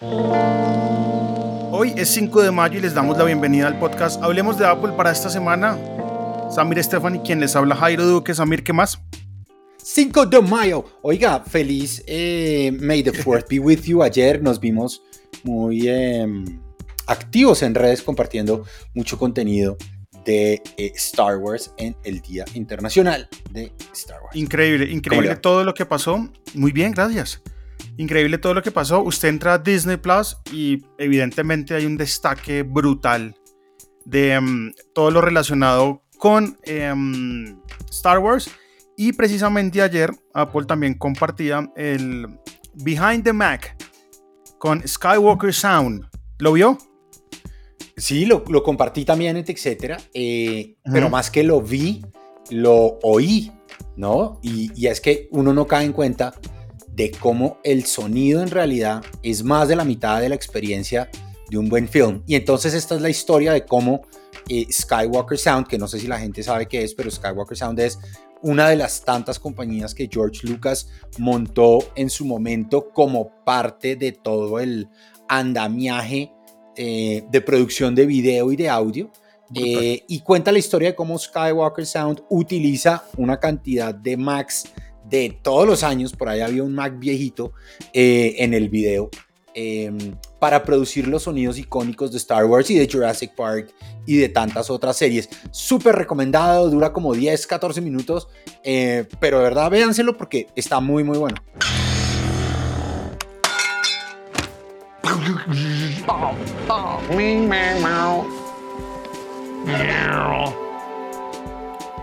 Hoy es 5 de mayo y les damos la bienvenida al podcast Hablemos de Apple para esta semana. Samir Estefan y quien les habla Jairo Duque. Samir, ¿qué más? 5 de mayo. Oiga, feliz eh, May the 4th be with you. Ayer nos vimos muy em, activos en redes compartiendo mucho contenido de eh, Star Wars en el Día Internacional de Star Wars. Increíble, increíble todo lo que pasó. Muy bien, gracias. Increíble todo lo que pasó. Usted entra a Disney Plus y evidentemente hay un destaque brutal de em, todo lo relacionado con em, Star Wars. Y precisamente ayer Apple también compartía el Behind the Mac con Skywalker Sound. ¿Lo vio? Sí, lo, compartí también en etcétera, eh, pero más que lo vi, lo oí, ¿no? Y, y, es que uno no cae en cuenta de cómo el sonido en realidad es más de la mitad de la experiencia de un buen film. Y entonces esta es la historia de cómo eh, Skywalker Sound, que no sé si la gente sabe qué es, pero Skywalker Sound es una de las tantas compañías que George Lucas montó en su momento como parte de todo el andamiaje eh, de producción de video y de audio. Eh, y cuenta la historia de cómo Skywalker Sound utiliza una cantidad de Macs de todos los años, por ahí había un Mac viejito eh, en el video, em, para producir los sonidos icónicos de Star Wars y de Jurassic Park y de tantas otras series. Súper recomendado, dura como 10, 14 minutos, pero de verdad véanselo porque está muy, muy bueno.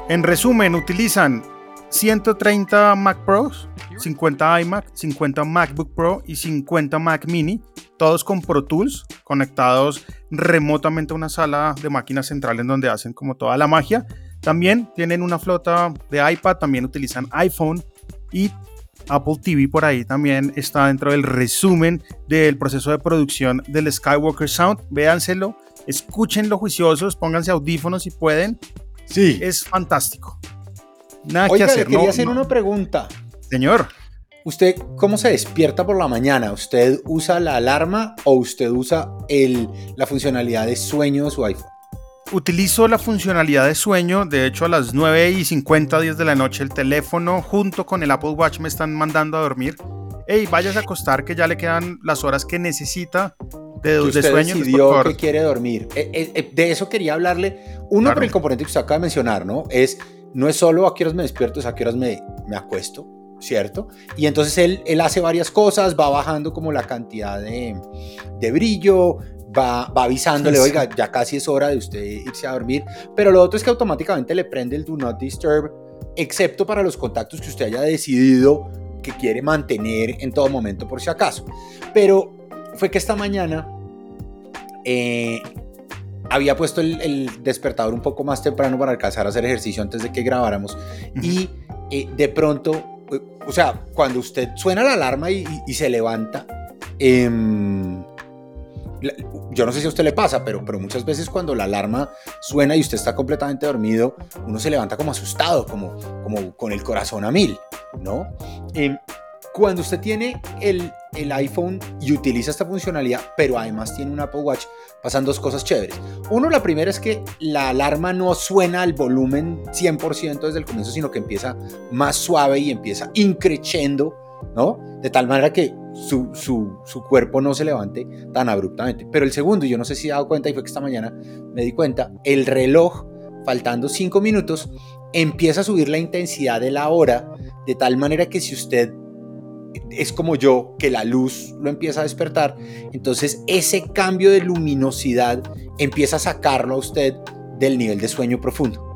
En resumen, utilizan 130 Mac Pros, 50 iMac, 50 MacBook Pro y 50 Mac Mini, todos con Pro Tools, conectados remotamente a una sala de máquinas central en donde hacen como toda la magia. También tienen una flota de iPad, también utilizan iPhone y Apple TV por ahí también está dentro del resumen del proceso de producción del Skywalker Sound. Véanselo, escúchenlo juiciosos, pónganse audífonos si pueden. Sí. Es fantástico. Nada que hacer. quería hacer una pregunta. Señor. ¿Usted cómo se despierta por la mañana? ¿Usted usa la alarma o usted usa el, la funcionalidad de sueño de su iPhone? Utilizo la funcionalidad de sueño, de hecho a las 9 y 50, 10 de la noche el teléfono junto con el Apple Watch me están mandando a dormir. Ey, vayas a acostar que ya le quedan las horas que necesita de, que usted sueño. decidió que quiere dormir. Eh, eh, eh, de eso quería hablarle. Uno por el componente que usted acaba de mencionar, ¿no? Es, no es solo a qué horas me despierto, es a qué horas me, me acuesto, ¿cierto? Y entonces él, él hace varias cosas, va bajando como la cantidad de, de brillo, va, avisándole, oiga, ya casi es hora de usted irse a dormir, pero lo otro es que automáticamente le prende el Do Not Disturb, excepto para los contactos que usted haya decidido que quiere mantener en todo momento por si acaso. Pero fue que esta mañana eh, había puesto el, despertador un poco más temprano para alcanzar a hacer ejercicio antes de que grabáramos y eh, de pronto, eh, o sea, cuando usted suena la alarma y, se levanta, eh, yo no sé si a usted le pasa, pero, pero muchas veces cuando la alarma suena y usted está completamente dormido, uno se levanta como asustado, como, como con el corazón a mil, ¿no? Em, cuando usted tiene el, el, iPhone y utiliza esta funcionalidad, pero además tiene un Apple Watch, pasan dos cosas chéveres. Uno, la primera es que la alarma no suena al volumen 100% desde el comienzo, sino que empieza más suave y empieza increciendo ¿no? De tal manera que su, su, cuerpo no se levante tan abruptamente. Pero el segundo, yo no sé si he dado cuenta, y fue que esta mañana me di cuenta, el reloj, faltando cinco minutos, empieza a subir la intensidad de la hora, de tal manera que si usted es como yo, que la luz lo empieza a despertar, entonces ese cambio de luminosidad empieza a sacarlo a usted del nivel de sueño profundo.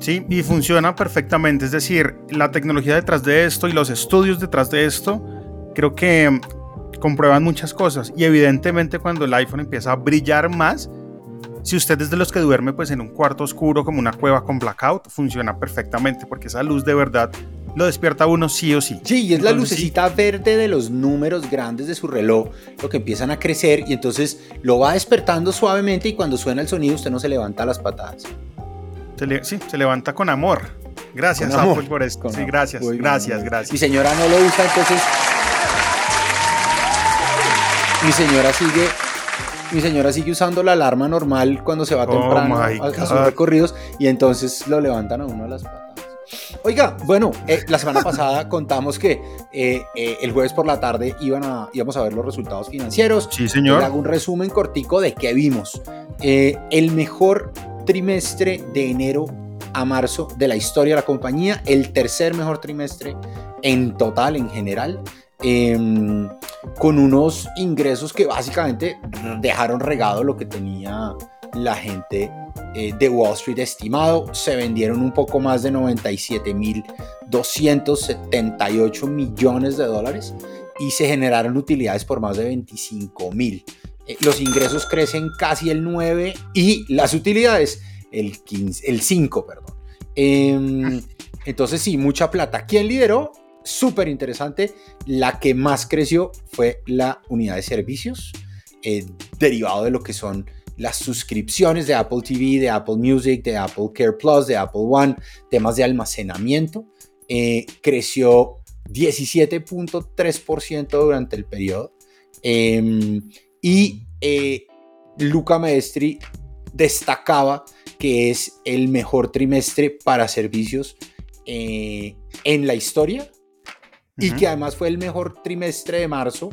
Sí, y funciona perfectamente. Es decir, la tecnología detrás de esto y los estudios detrás de esto, creo que comprueban muchas cosas y evidentemente cuando el iPhone empieza a brillar más, si usted es de los que duerme pues en un cuarto oscuro como una cueva con blackout, funciona perfectamente porque esa luz de verdad lo despierta uno sí o sí. Sí, y es la lucecita verde de los números grandes de su reloj, lo que empiezan a crecer y entonces lo va despertando suavemente y cuando suena el sonido usted no se levanta las patadas. sí, se levanta con amor. Gracias, Apple, por esto. sí, gracias, gracias, gracias. Mi señora no lo usa, entonces. Mi señora sigue. Mi señora sigue usando la alarma normal cuando se va oh temprano a, sus recorridos y entonces lo levantan a uno a las patas. Oiga, bueno, eh, la semana pasada contamos que eh, eh, el jueves por la tarde iban a, íbamos a ver los resultados financieros. Sí, señor. Le hago un resumen cortico de qué vimos. el mejor trimestre de enero a marzo de la historia de la compañía, el tercer mejor trimestre en total, en general, em, con unos ingresos que básicamente dejaron regado lo que tenía la gente eh, de Wall Street estimado. Se vendieron un poco más de 97.278 millones de dólares y se generaron utilidades por más de 25 mil. Eh, los ingresos crecen casi el 9 y las utilidades el, 15, el 5, perdón. Em, entonces sí, mucha plata. ¿Quién lideró? Súper interesante. La que más creció fue la unidad de servicios, eh, derivado de lo que son las suscripciones de Apple TV, de Apple Music, de Apple Care Plus, de Apple One, temas de almacenamiento. Eh, creció 17.3% durante el periodo. Em, y eh, Luca Maestri destacaba que es el mejor trimestre para servicios eh, en la historia y que además fue el mejor trimestre de marzo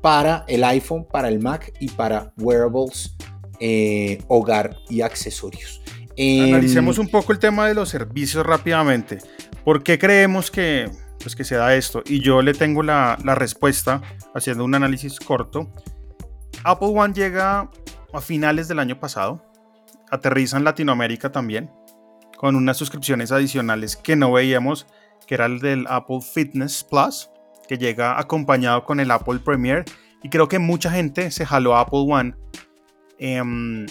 para el iPhone, para el Mac y para wearables, eh, hogar y accesorios. Analicemos un poco el tema de los servicios rápidamente. ¿Por qué creemos que, pues, que se da esto? Y yo le tengo la, respuesta haciendo un análisis corto. Apple One llega a finales del año pasado aterriza en Latinoamérica también, con unas suscripciones adicionales que no veíamos, que era el del Apple Fitness Plus, que llega acompañado con el Apple Premiere. Y creo que mucha gente se jaló a Apple One em,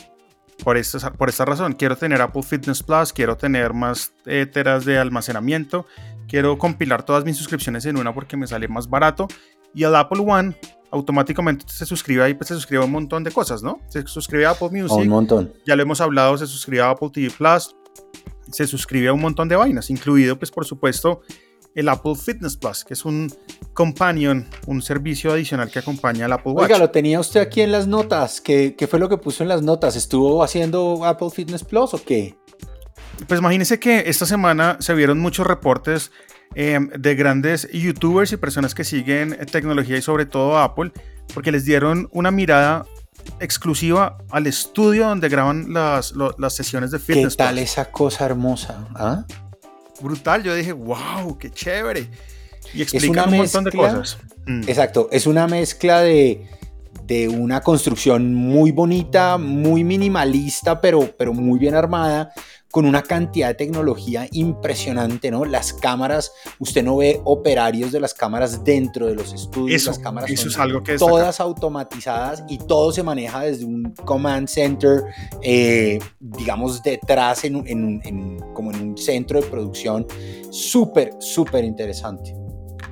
por, esta, por esta razón. Quiero tener Apple Fitness Plus, quiero tener más eh, teras de almacenamiento, quiero compilar todas mis suscripciones en una porque me sale más barato. Y el Apple One automáticamente se suscribe ahí, pues se suscribe a un montón de cosas, ¿no? Se suscribe a Apple Music. un montón. Ya lo hemos hablado, se suscribe a Apple TV Plus, se suscribe a un montón de vainas, incluido, pues por supuesto, el Apple Fitness Plus, que es un companion, un servicio adicional que acompaña al Apple Watch. Oiga, lo tenía usted aquí en las notas. ¿Qué, ¿Qué, fue lo que puso en las notas? ¿Estuvo haciendo Apple Fitness Plus o qué? Pues imagínense que esta semana se vieron muchos reportes Em, de grandes youtubers y personas que siguen tecnología y sobre todo Apple, porque les dieron una mirada exclusiva al estudio donde graban las, las sesiones de fitness. ¿Qué tal esa cosa hermosa? ¿Ah? Brutal, yo dije, wow, qué chévere. Y explican un montón de cosas. Mm. Exacto, es una mezcla de, de una construcción muy bonita, muy minimalista, pero, pero muy bien armada, con una cantidad de tecnología impresionante, ¿no? Las cámaras, usted no ve operarios de las cámaras dentro de los estudios, las cámaras son es algo que todas automatizadas y todo se maneja desde un command center, eh, digamos, detrás, en, como en un centro de producción, súper, súper interesante.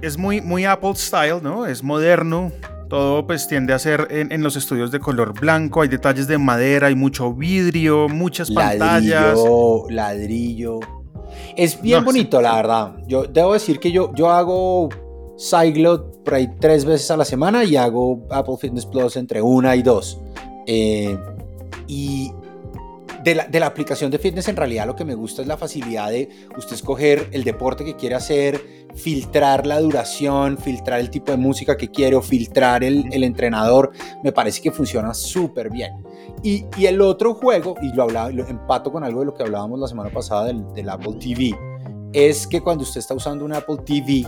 Es muy, muy Apple style, ¿no? Es moderno, todo pues tiende a ser en, los estudios de color blanco, hay detalles de madera, hay mucho vidrio, muchas pantallas. Ladrillo. Es bien bonito, la verdad. Yo debo decir que yo, yo hago Cyclot por ahí tres veces a la semana y hago Apple Fitness Plus entre una y dos. Eh, y de la, de la, aplicación de fitness en realidad lo que me gusta es la facilidad de usted escoger el deporte que quiere hacer, filtrar la duración, filtrar el tipo de música que quiere o filtrar el, el entrenador. Me parece que funciona súper bien. Y, y, el otro juego, y lo, hablaba, lo empato con algo de lo que hablábamos la semana pasada del, del Apple TV, es que cuando usted está usando un Apple TV,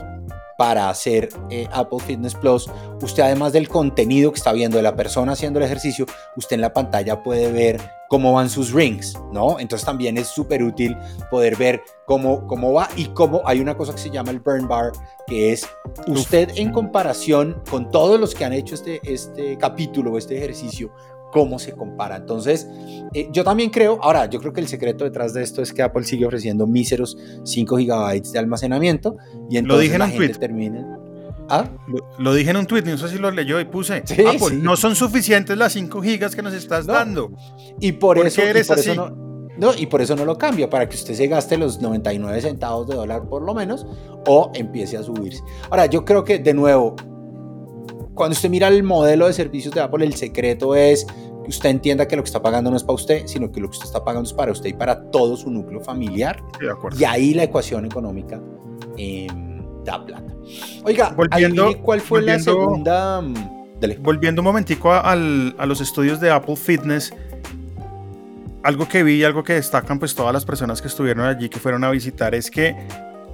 para hacer eh, Apple Fitness Plus, usted además del contenido que está viendo de la persona haciendo el ejercicio, usted en la pantalla puede ver cómo van sus rings, ¿no? Entonces también es súper útil poder ver cómo, cómo va y cómo hay una cosa que se llama el burn bar, que es usted en comparación con todos los que han hecho este, este capítulo o este ejercicio, cómo se compara. Entonces, eh, yo también creo, ahora, yo creo que el secreto detrás de esto es que Apple sigue ofreciendo míseros 5 gigabytes de almacenamiento y entonces Lo dije en la gente tweet. termina... ¿Ah? Lo, lo dije en un tweet, no sé si lo leyó y puse, Sí, Apple, sí. no son suficientes las 5 gigas que nos estás No. dando. Y por, ¿Por eso, qué y eres por eso así? no, no, y por eso no lo cambia, para que usted se gaste los 99 centavos de dólar por lo menos o empiece a subirse. Ahora, yo creo que de nuevo, cuando usted mira el modelo de servicios de Apple, el secreto es que usted entienda que lo que está pagando no es para usted, sino que lo que usted está pagando es para usted y para todo su núcleo familiar. Sí, de acuerdo. Y ahí la ecuación económica eh, da plata. Oiga, Volviendo- cuál fue la volviendo- segunda... mm, dele. Volviendo un momentico a, al- a los estudios de Apple Fitness, algo que vi y algo que destacan pues todas las personas que estuvieron allí, que fueron a visitar, es que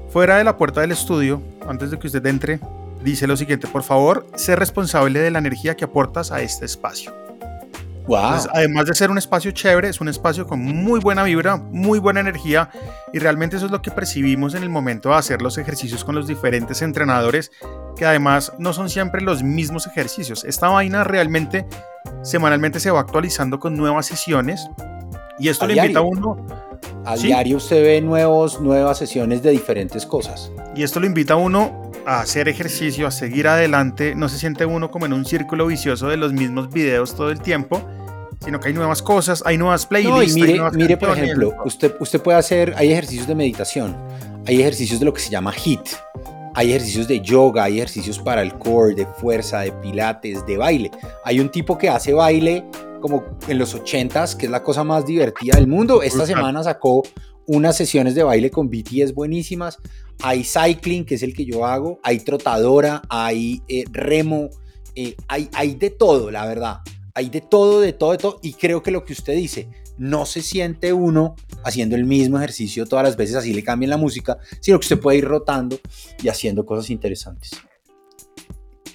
fuera de la puerta del estudio, antes de que usted entre, dice lo siguiente, por favor, sé responsable de la energía que aportas a este espacio. Wow. Entonces, además de ser un espacio chévere, es un espacio con muy buena vibra, muy buena energía y realmente eso es lo que percibimos en el momento de hacer los ejercicios con los diferentes entrenadores, que además no son siempre los mismos ejercicios. Esta vaina realmente semanalmente se va actualizando con nuevas sesiones y esto A le invita a uno. A sí. diario usted ve nuevos, nuevas sesiones de diferentes cosas. y esto lo invita a uno a hacer ejercicio, a seguir adelante, no se siente uno como en un círculo vicioso de los mismos videos todo el tiempo, sino que hay nuevas cosas, hay nuevas playlists, No, y hay mire, nuevas mire por ejemplo, usted, usted puede hacer, hay ejercicios de meditación, hay ejercicios de lo que se llama HIT, hay ejercicios de yoga, hay ejercicios para el core, de fuerza, de pilates, de baile. Hay un tipo que hace baile como en los 80s, que es la cosa más divertida del mundo. Esta semana sacó unas sesiones de baile con BTS buenísimas. Hay cycling, que es el que yo hago, hay trotadora, hay eh, remo, eh, hay, hay de todo, la verdad. Hay de todo, de todo, de todo. Y creo que lo que usted dice, no se siente uno haciendo el mismo ejercicio todas las veces, así le cambien la música, sino que usted puede ir rotando y haciendo cosas interesantes.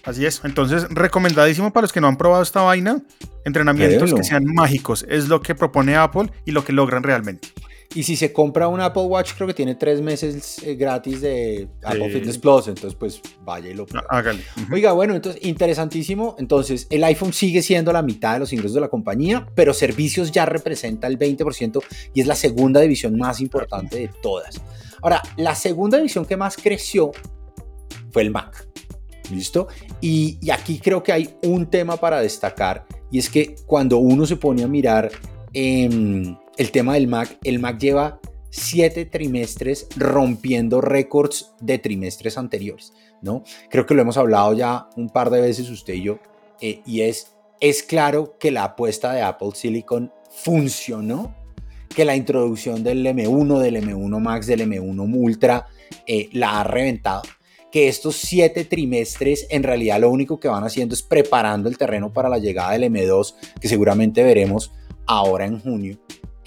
Así es. Entonces, recomendadísimo para los que no han probado esta vaina. Entrenamientos que sean mágicos. Es lo que propone Apple y lo que logran realmente. Y si se compra un Apple Watch, creo que tiene tres meses eh, gratis de Apple. Fitness Plus, entonces pues vaya y lo prueba. Hágale. Ujú. Oiga, bueno, entonces interesantísimo. Entonces, el iPhone sigue siendo la mitad de los ingresos de la compañía, pero servicios ya representa el 20% y es la segunda división más importante de todas. Ahora, la segunda división que más creció fue el Mac. ¿Listo? Y, y aquí creo que hay un tema para destacar y es que cuando uno se pone a mirar em, el tema del Mac, el Mac lleva siete trimestres rompiendo récords de trimestres anteriores, ¿no? Creo que lo hemos hablado ya un par de veces usted y yo, eh, y es, es claro que la apuesta de Apple Silicon funcionó, que la introducción del M1, del M1 Max, del M1 Ultra, eh, la ha reventado, que estos siete trimestres en realidad lo único que van haciendo es preparando el terreno para la llegada del M2, que seguramente veremos ahora en junio.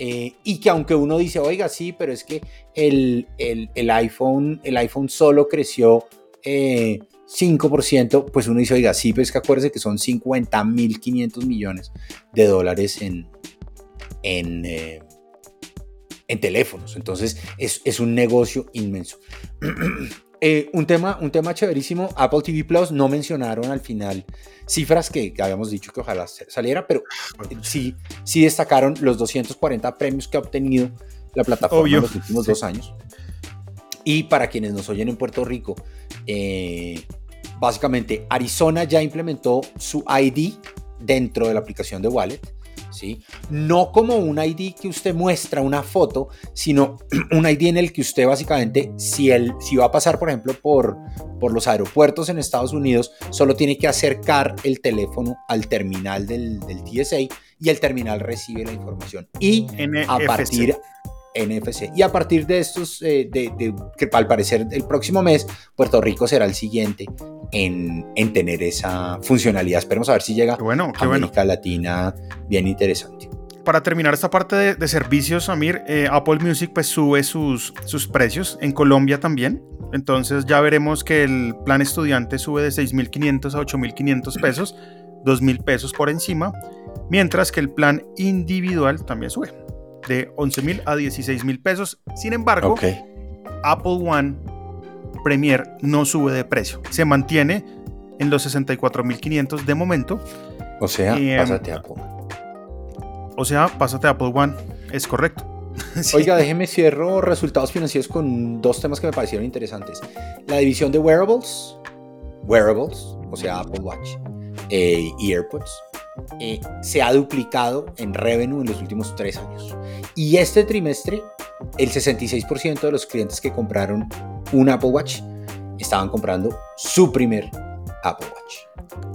Eh, y que aunque uno dice, oiga, sí, pero es que el, el, iPhone, el iPhone solo creció eh, 5%, pues uno dice, oiga, sí, pero es que acuérdese que son 50.500 millones de dólares en, en, eh, en teléfonos. Entonces es, es un negocio inmenso. Eh, un, tema, un tema chéverísimo, Apple TV Plus, no mencionaron al final cifras que, habíamos dicho que ojalá saliera, pero eh, sí, sí destacaron los 240 premios que ha obtenido la plataforma Obvio. en los últimos Sí. dos años. Y para quienes nos oyen en Puerto Rico, eh, básicamente Arizona ya implementó su ID dentro de la aplicación de Wallet. ¿Sí? No como un ID que usted muestra una foto, sino un ID en el que usted básicamente, si, él, si va a pasar, por ejemplo, por, por los aeropuertos en Estados Unidos, solo tiene que acercar el teléfono al terminal del, del TSA y el terminal recibe la información. Y a partir NFC. Y a partir de estos, eh, de, de- que al parecer el próximo mes, Puerto Rico será el siguiente en, en tener esa funcionalidad. Esperemos a ver si llega bueno, a bueno. América Latina bien interesante. para terminar esta parte de, servicios, Amir, eh, Apple Music pues sube sus, sus precios, en Colombia también. Entonces ya veremos que el plan estudiante sube de 6.500 a 8.500 pesos, 2.000 pesos por encima, mientras que el plan individual también sube de 11.000 a 16.000 pesos. Sin embargo, Apple One Premier no sube de precio, se mantiene en los 64.500 de momento. O sea, em, pásate a Apple. O sea, pásate a Apple One, es correcto. Oiga, déjeme cierro resultados financieros con dos temas que me parecieron interesantes. La división de wearables, wearables, o sea, Apple Watch eh, y AirPods, eh, se ha duplicado en revenue en los últimos tres años. Y este trimestre, el 66% de los clientes que compraron un Apple Watch estaban comprando su primer Apple Watch.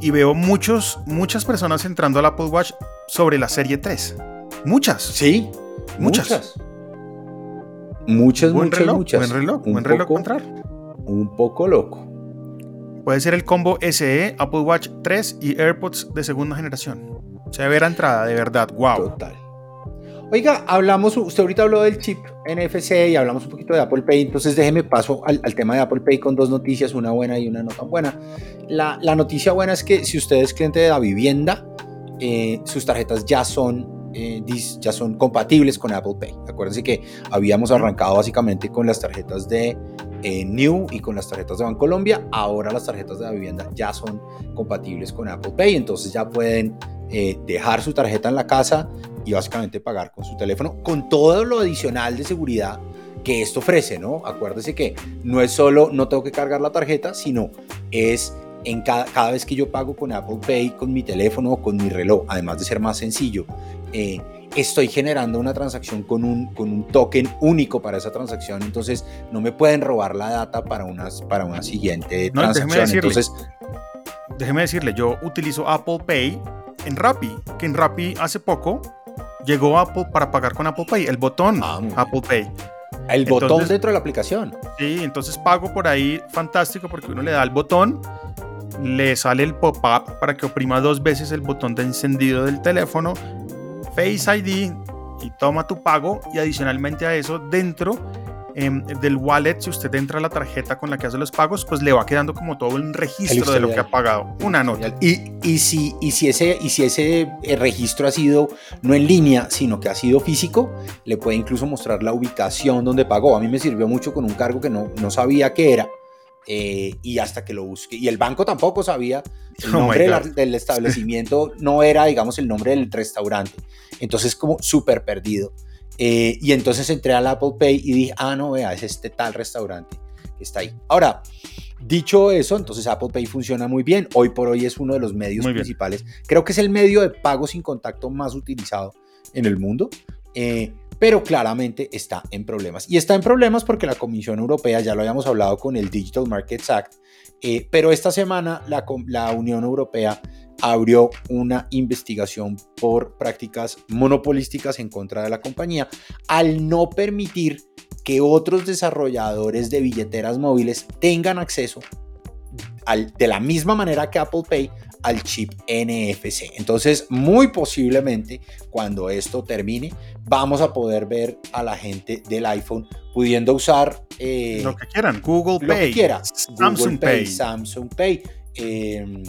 Y veo muchos, muchas personas entrando al Apple Watch sobre la serie 3. Muchas. Sí, muchas. Muchas, buen muchas, reloj, muchas. Buen reloj, buen reloj entrar. Un poco loco. Puede ser el combo SE, Apple Watch 3 y AirPods de segunda generación. Severa entrada, de verdad. Wow. Total. Oiga, hablamos, usted ahorita habló del chip NFC y hablamos un poquito de Apple Pay, entonces déjeme paso al, tema de Apple Pay con dos noticias, una buena y una no tan buena. La, noticia buena es que si usted es cliente de la vivienda, eh, sus tarjetas ya son eh, ya son compatibles con Apple Pay. Acuérdense que habíamos arrancado básicamente con las tarjetas de eh, New y con las tarjetas de Bancolombia. Ahora las tarjetas de la vivienda ya son compatibles con Apple Pay, entonces ya pueden eh, dejar su tarjeta en la casa y básicamente pagar con su teléfono, con todo lo adicional de seguridad que esto ofrece, ¿no? Acuérdese que no es solo no tengo que cargar la tarjeta, sino es en cada, cada vez que yo pago con Apple Pay, con mi teléfono o con mi reloj, además de ser más sencillo, eh, estoy generando una transacción con un, con un token único para esa transacción, entonces no me pueden robar la data para, unas, para una siguiente transacción. Déjeme decirle, entonces, déjeme decirle, yo utilizo Apple Pay en Rappi, que en Rappi hace poco llegó Apple para pagar con Apple Pay, el botón ah, Apple Pay. El botón dentro de la aplicación. Sí, entonces pago por ahí fantástico porque uno le da el botón, le sale el pop-up para que oprima dos veces el botón de encendido del teléfono, Face ID y toma tu pago y adicionalmente a eso dentro Em, del wallet, si usted entra a la tarjeta con la que hace los pagos, pues le va quedando como todo un registro de lo que ha pagado. Una nota. Y, y, si, y, si ese, y si ese eh, registro ha sido no en línea, sino que ha sido físico, le puede incluso mostrar la ubicación donde pagó. A mí me sirvió mucho con un cargo que no, no sabía qué era. Eh, y hasta que lo busqué. Y el banco tampoco sabía. El oh nombre del, establecimiento no era, digamos, el nombre del restaurante. Entonces, como súper perdido. Eh, y entonces entré al Apple Pay y dije, ah, no, vea, es este tal restaurante que está ahí. Ahora, dicho eso, entonces Apple Pay funciona muy bien. Hoy por hoy es uno de los medios principales. Creo que es el medio de pago sin contacto más utilizado en el mundo. Eh, pero claramente está en problemas. Y está en problemas porque la Comisión Europea, ya lo habíamos hablado con el Digital Markets Act, eh, pero esta semana la, Unión Europea abrió una investigación por prácticas monopolísticas en contra de la compañía al no permitir que otros desarrolladores de billeteras móviles tengan acceso de la misma manera que Apple Pay al chip NFC. Entonces, muy posiblemente cuando esto termine, vamos a poder ver a la gente del iPhone pudiendo usar eh, lo que quieran, Google lo Pay, que quiera, Samsung Pay, Samsung Pay, em,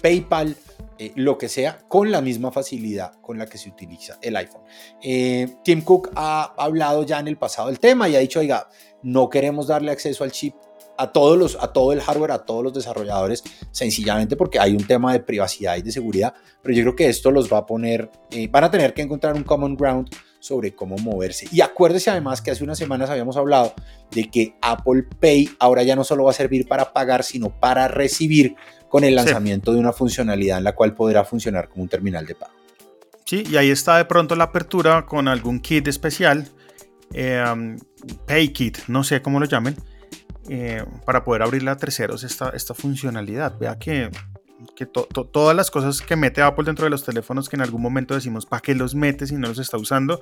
PayPal, eh, lo que sea, con la misma facilidad con la que se utiliza el iPhone. Eh, Tim Cook ha hablado ya en el pasado del tema y ha dicho, oiga, no queremos darle acceso al chip a todos los, a todo el hardware, a todos los desarrolladores, sencillamente porque hay un tema de privacidad y de seguridad, pero yo creo que esto los va a poner, eh, van a tener que encontrar un common ground sobre cómo moverse. Y acuérdese además que hace unas semanas habíamos hablado de que Apple Pay ahora ya no solo va a servir para pagar, sino para recibir con el lanzamiento de una funcionalidad en la cual podrá funcionar como un terminal de pago. Sí, y ahí está de pronto la apertura con algún kit especial, eh, Pay Kit, no sé cómo lo llamen, eh, para poder abrirle a terceros esta, esta funcionalidad. Vea que, que todas las cosas que mete Apple dentro de los teléfonos que en algún momento decimos, ¿para qué los mete si no los está usando?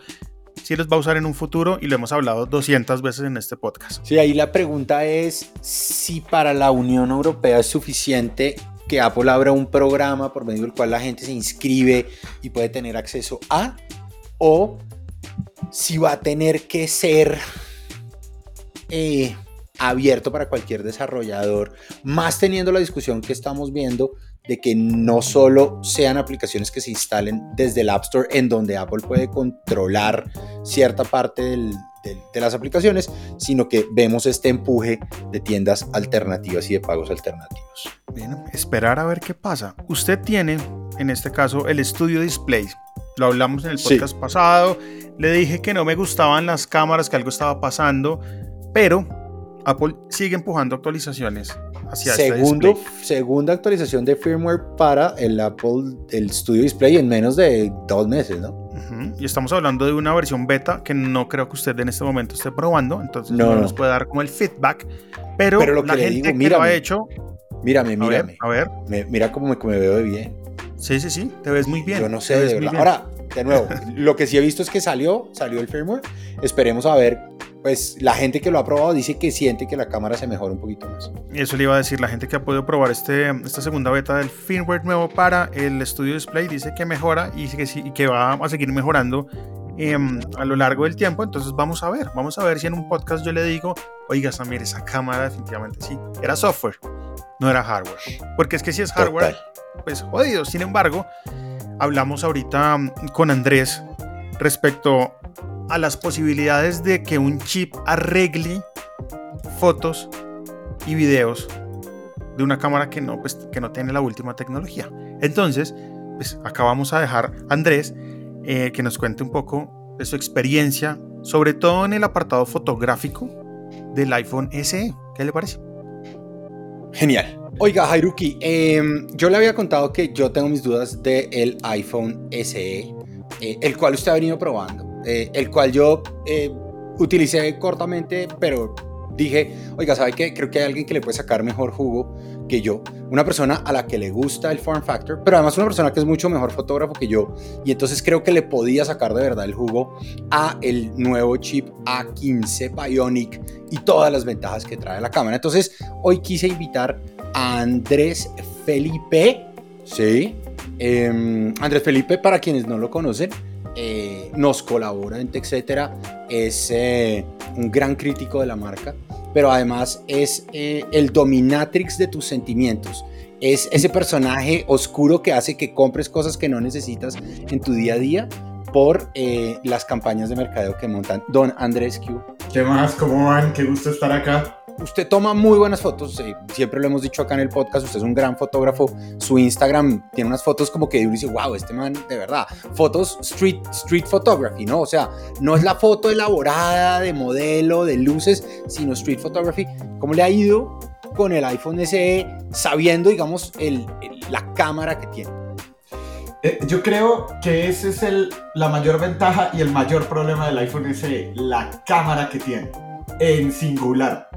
Sí los va a usar en un futuro y lo hemos hablado 200 veces en este podcast. Sí, ahí la pregunta es si para la Unión Europea es suficiente que Apple abra un programa por medio del cual la gente se inscribe y puede tener acceso a o si va a tener que ser eh, abierto para cualquier desarrollador, más teniendo la discusión que estamos viendo de que no solo sean aplicaciones que se instalen desde el App Store en donde Apple puede controlar cierta parte de las aplicaciones, sino que vemos este empuje de tiendas alternativas y de pagos alternativos. Bien, esperar a ver qué pasa. Usted tiene, en este caso, el Studio Display. Lo hablamos en el podcast pasado. Le dije que no me gustaban las cámaras, que algo estaba pasando, pero Apple sigue empujando actualizaciones hacia este Segundo, este Segunda actualización de firmware para el Apple, el Studio Display en menos de dos meses, ¿no? Y estamos hablando de una versión beta que no creo que usted en este momento esté probando, entonces no, nos puede dar como el feedback. Pero, pero lo que la le gente digo, que lo ha hecho. Mírame, mírame. A ver. mira cómo me, me, veo de bien. Sí, sí, sí, te ves muy bien. Yo no sé, de verdad. Ahora, de nuevo, lo que sí he visto es que salió, salió el firmware. Esperemos a ver pues la gente que lo ha probado dice que siente que la cámara se mejora un poquito más. Eso le iba a decir, la gente que ha podido probar este, esta segunda beta del firmware nuevo para el Studio Display dice que mejora y que, y que va a seguir mejorando em, a lo largo del tiempo. Entonces vamos a ver, vamos a ver si en un podcast yo le digo, oiga Samir, esa cámara definitivamente sí, era software, no era hardware. Porque es que si es hardware, pues jodido. Sin embargo, hablamos ahorita con Andrés respecto a las posibilidades de que un chip arregle fotos y videos de una cámara que no, pues, que no tiene la última tecnología. Entonces, pues acá vamos a dejar a Andrés eh, que nos cuente un poco de su experiencia, sobre todo en el apartado fotográfico del iPhone SE. ¿Qué le parece? Genial. Oiga, Hairuki, em, yo le había contado que yo tengo mis dudas del iPhone SE, eh, el cual usted ha venido probando. Eh, el cual yo eh, utilicé cortamente, pero dije, oiga, ¿sabe qué? Creo que hay alguien que le puede sacar mejor jugo que yo. Una persona a la que le gusta el form factor, pero además una persona que es mucho mejor fotógrafo que yo. Y entonces creo que le podía sacar de verdad el jugo a el nuevo chip A15 Bionic y todas las ventajas que trae la cámara. Entonces hoy quise invitar a Andrés Felipe. Sí. Em, Andrés Felipe, para quienes no lo conocen, nos colabora etcétera, es eh, un gran crítico de la marca, pero además es eh, el dominatrix de tus sentimientos. Es ese personaje oscuro que hace que compres cosas que no necesitas en tu día a día por las campañas de mercadeo que montan Don Andrés Q. ¿Qué más? ¿Cómo van? Qué gusto estar acá usted toma muy buenas fotos, eh, siempre lo hemos dicho acá en el podcast, usted es un gran fotógrafo, su Instagram tiene unas fotos como que uno dice, wow, este man, de verdad, fotos street, street photography, ¿no? O sea, no es la foto elaborada de modelo, de luces, sino street photography. ¿Cómo le ha ido con el iPhone SE sabiendo, digamos, la cámara que tiene? Eh, yo creo que ese es la mayor ventaja y el mayor problema del iPhone SE, la cámara que tiene, en singular.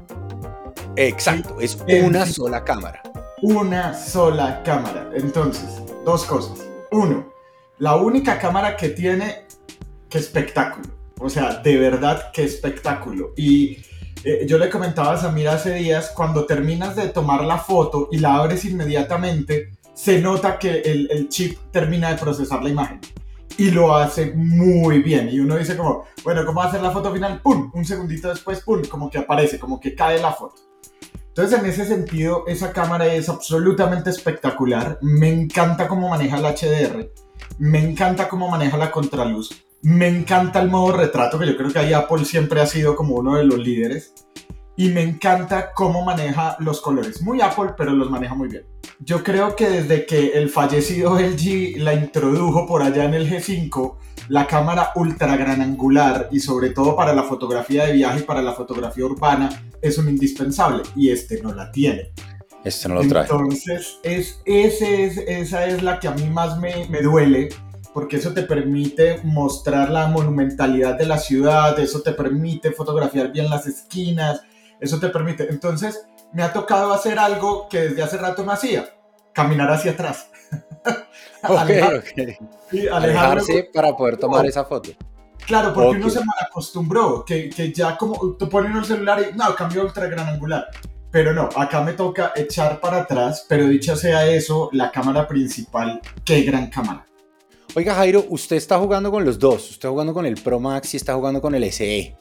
Exacto, es una sola cámara. Una sola cámara. Entonces, dos cosas. Uno, la única cámara que tiene, qué espectáculo. O sea, de verdad, qué espectáculo. Y eh, yo le comentaba a Samir hace días, cuando terminas de tomar la foto y la abres inmediatamente, se nota que el, el chip termina de procesar la imagen y lo hace muy bien. Y uno dice como, bueno, ¿cómo va a hacer la foto final? ¡Pum! Un segundito después, ¡pum! Como que aparece, como que cae la foto. Entonces, en ese sentido, esa cámara es absolutamente espectacular. Me encanta cómo maneja el HDR. Me encanta cómo maneja la contraluz. Me encanta el modo retrato, que yo creo que ahí Apple siempre ha sido como uno de los líderes. Y me encanta cómo maneja los colores. Muy Apple, pero los maneja muy bien. Yo creo que desde que el fallecido LG la introdujo por allá en el G5, la cámara ultra gran angular y sobre todo para la fotografía de viaje y para la fotografía urbana es un indispensable y este no la tiene. Este no lo trae. Entonces, es, ese es, esa es la que a mí más me, me duele porque eso te permite mostrar la monumentalidad de la ciudad, eso te permite fotografiar bien las esquinas, eso te permite. Entonces, me ha tocado hacer algo que desde hace rato me hacía, caminar hacia atrás. Ok, ok. alejarse para poder tomar esa foto. Claro, porque uno se mal acostumbró, que, que ya como tú pones el celular y no, cambió ultra gran angular. Pero no, acá me toca echar para atrás, pero dicho sea eso, la cámara principal, qué gran cámara. Oiga, Jairo, usted está jugando con los dos. Usted está jugando con el Pro Max y está jugando con el SE.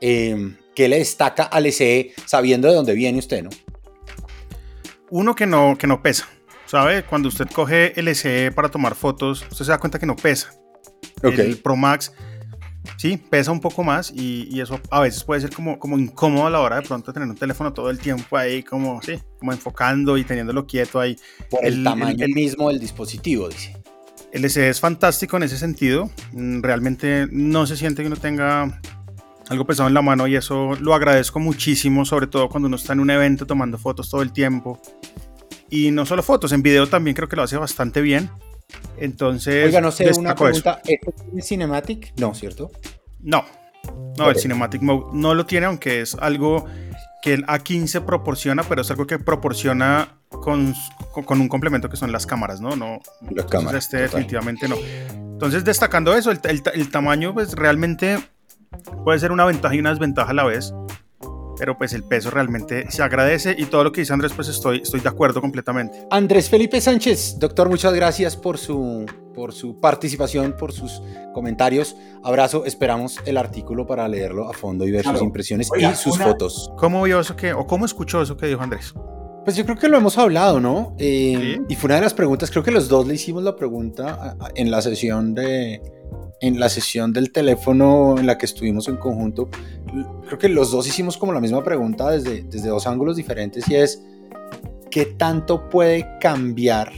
Eh, ¿Qué le destaca al SE sabiendo de dónde viene usted, no? Uno que no, que no pesa. ¿Sabe? Cuando usted coge el SE para tomar fotos, usted se da cuenta que no pesa. El Pro Max sí, pesa un poco más y, eso a veces puede ser como, como incómodo a la hora de pronto tener un teléfono todo el tiempo ahí, como, sí, como enfocando y teniéndolo quieto ahí. Por el, tamaño mismo del dispositivo, dice. El SE es fantástico en ese sentido. Mm, realmente no se siente que uno tenga algo pesado en la mano y eso lo agradezco muchísimo, sobre todo cuando uno está en un evento tomando fotos todo el tiempo. Y no solo fotos, en video también creo que lo hace bastante bien. Entonces, Oiga, no sé, una pregunta, ¿esto tiene Cinematic? No, ¿cierto? No, no, el Cinematic Mode no lo tiene, aunque es algo que el A15 proporciona, pero es algo que proporciona con, con un complemento que son las cámaras, ¿no? no las cámaras. Este definitivamente no. Entonces, destacando eso, el, el, tamaño, pues realmente puede ser una ventaja y una desventaja a la vez pero pues el peso realmente se agradece y todo lo que dice Andrés pues estoy, estoy de acuerdo completamente. Andrés Felipe Sánchez, doctor, muchas gracias por su, por su participación, por sus comentarios. Abrazo, esperamos el artículo para leerlo a fondo y ver sus impresiones y sus fotos. ¿Cómo vio eso que, o cómo escuchó eso que dijo Andrés? Pues yo creo que lo hemos hablado, ¿no? Eh, y fue una de las preguntas, creo que los dos le hicimos la pregunta en la sesión de, en la sesión del teléfono en la que estuvimos en conjunto, creo que los dos hicimos como la misma pregunta desde, desde dos ángulos diferentes y es, ¿qué tanto puede cambiar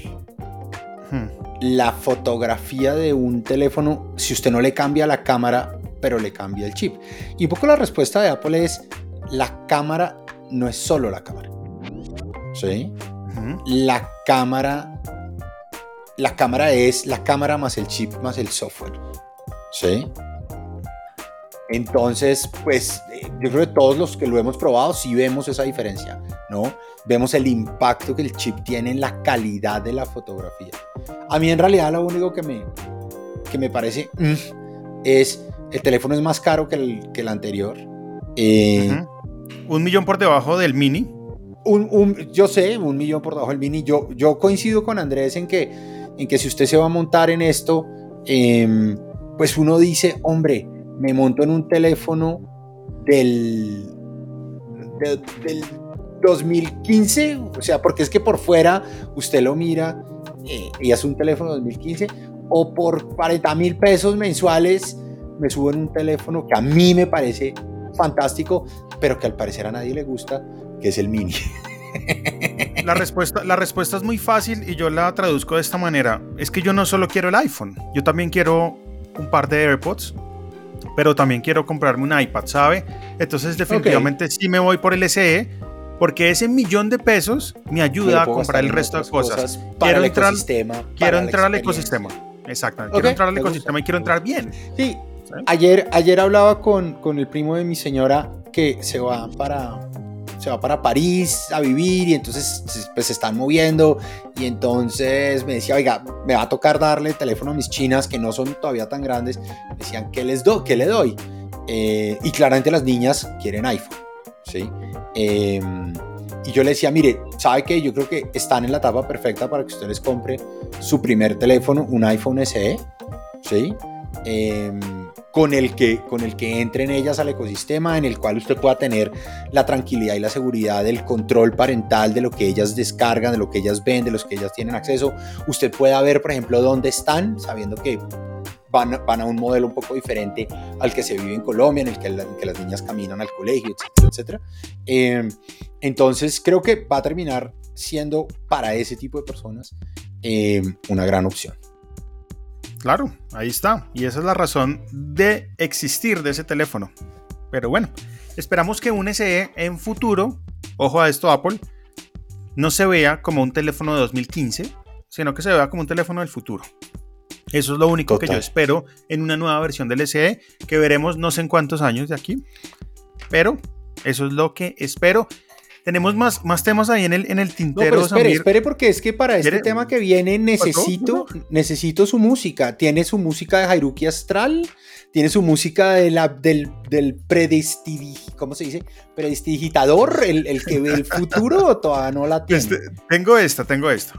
hmm. la fotografía de un teléfono si usted no le cambia la cámara, pero le cambia el chip? Y un poco la respuesta de Apple es, la cámara no es solo la cámara. ¿Sí? La cámara la cámara es la cámara más el chip más el software. ¿sí? Entonces, pues yo creo que todos los que lo hemos probado sí vemos esa diferencia, ¿no? Vemos el impacto que el chip tiene en la calidad de la fotografía. A mí en realidad lo único que me, que me parece mm, es el teléfono es más caro que el, que el anterior. Eh, un millón por debajo del mini. Un, yo sé, un millón por debajo del mini. Yo, yo coincido con Andrés en que, en que si usted se va a montar en esto, eh, pues uno dice, hombre, me monto en un teléfono del, del, 2015, o sea, porque es que por fuera usted lo mira eh, y es un teléfono 2015, o por 40 mil pesos mensuales me subo en un teléfono que a mí me parece fantástico, pero que al parecer a nadie le gusta, que es el mini. La respuesta, la respuesta es muy fácil y yo la traduzco de esta manera. Es que yo no solo quiero el iPhone, yo también quiero un par de AirPods, pero también quiero comprarme un iPad, ¿sabe? Entonces definitivamente sí me voy por el SE, porque ese millón de pesos me ayuda a comprar el resto de cosas. quiero el entrar, quiero entrar al ecosistema. Exactamente. quiero entrar al ecosistema y quiero entrar bien. Sí. Ayer, ayer hablaba con, con el primo de mi señora que se va para, se va para París a vivir y entonces pues se están moviendo y entonces me decía, oiga, me va a tocar darle el teléfono a mis chinas que no son todavía tan grandes. Me decían, ¿qué les doy? ¿Qué le doy? Eh, y claramente las niñas quieren iPhone, ¿sí? Em, y yo le decía, mire, ¿sabe qué? Yo creo que están en la etapa perfecta para que usted les compre su primer teléfono, un iPhone SE, ¿sí? Eh, con el, que, con el que entren ellas al ecosistema, en el cual usted pueda tener la tranquilidad y la seguridad del control parental de lo que ellas descargan, de lo que ellas ven, de los que ellas tienen acceso. Usted pueda ver, por ejemplo, dónde están, sabiendo que van, van a un modelo un poco diferente al que se vive en Colombia, en el que, las niñas caminan al colegio, etcétera, etcétera. Eh, entonces, creo que va a terminar siendo para ese tipo de personas eh, una gran opción. Claro, ahí está. Y esa es la razón de existir de ese teléfono. Pero bueno, esperamos que un SE en futuro, ojo a esto Apple, no se vea como un teléfono de 2015, sino que se vea como un teléfono del futuro. Eso es lo único que yo espero en una nueva versión del SE, que veremos no sé en cuántos años de aquí. Pero eso es lo que espero. Tenemos más, más temas ahí en el, en el tintero. No, espere, espere, porque es que para este tema que viene necesito, necesito su música. Tiene su música de Hairuki Astral, tiene su música de la, del, del ¿cómo se dice? Predestigitador, el, el que ve el futuro, o todavía no la tiene. Este, tengo esta, tengo esta.